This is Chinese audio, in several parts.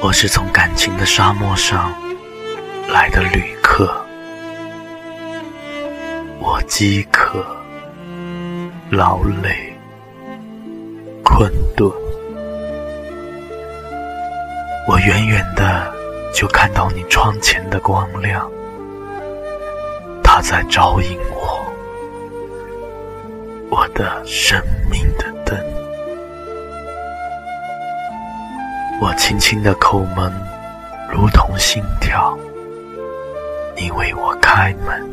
我是从感情的沙漠上来的旅客，我饥渴、劳累、困顿，我远远的就看到你窗前的光亮，它在招引我，我的生命的灯。我轻轻的叩门，如同心跳。你为我开门，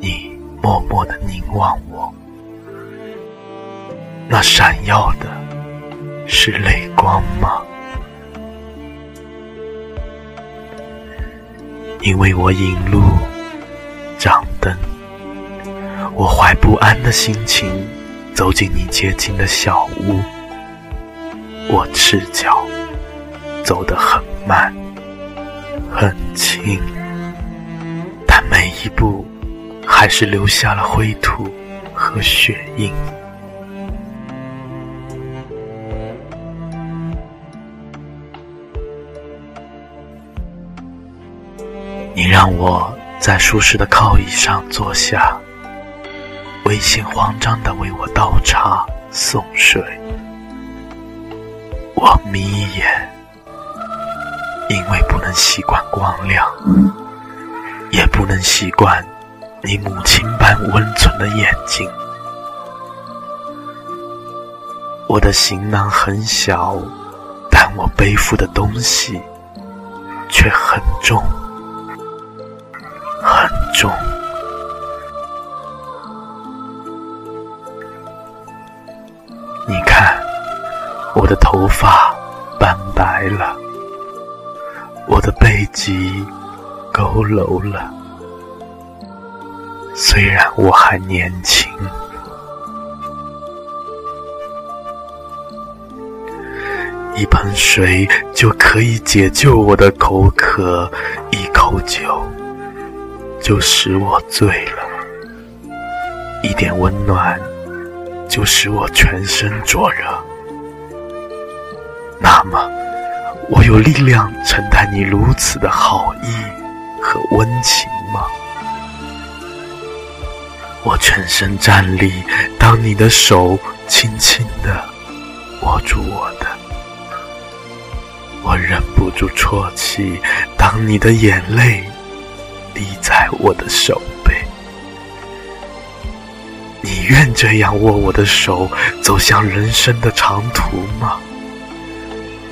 你默默的凝望我。那闪耀的是泪光吗？你为我引路，掌灯。我怀不安的心情，走进你接近的小屋。我赤脚，走得很慢，很轻，但每一步还是留下了灰土和血印。你让我在舒适的靠椅上坐下，微信慌张地为我倒茶送水。我眯眼，因为不能习惯光亮，也不能习惯你母亲般温存的眼睛。我的行囊很小，但我背负的东西却很重，很重。我的头发斑白了，我的背脊佝偻了。虽然我还年轻，一盆水就可以解救我的口渴，一口酒就使我醉了，一点温暖就使我全身灼热。那么，我有力量承担你如此的好意和温情吗？我全身站立，当你的手轻轻地握住我的，我忍不住啜泣，当你的眼泪滴在我的手背。你愿这样握我的手，走向人生的长途吗？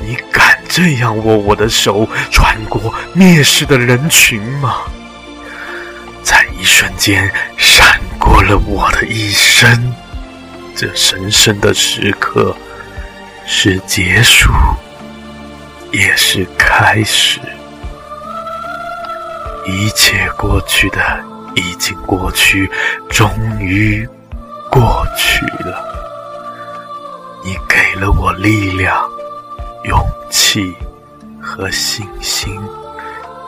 你敢这样握我的手，穿过蔑视的人群吗？在一瞬间，闪过了我的一生。这神圣的时刻，是结束，也是开始。一切过去的已经过去，终于过去了。你给了我力量。勇气和信心，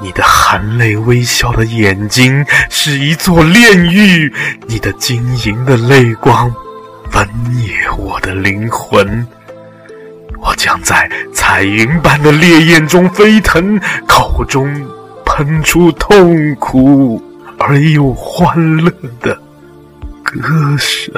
你的含泪微笑的眼睛是一座炼狱，你的晶莹的泪光焚灭我的灵魂。我将在彩云般的烈焰中飞腾，口中喷出痛苦而又欢乐的歌声。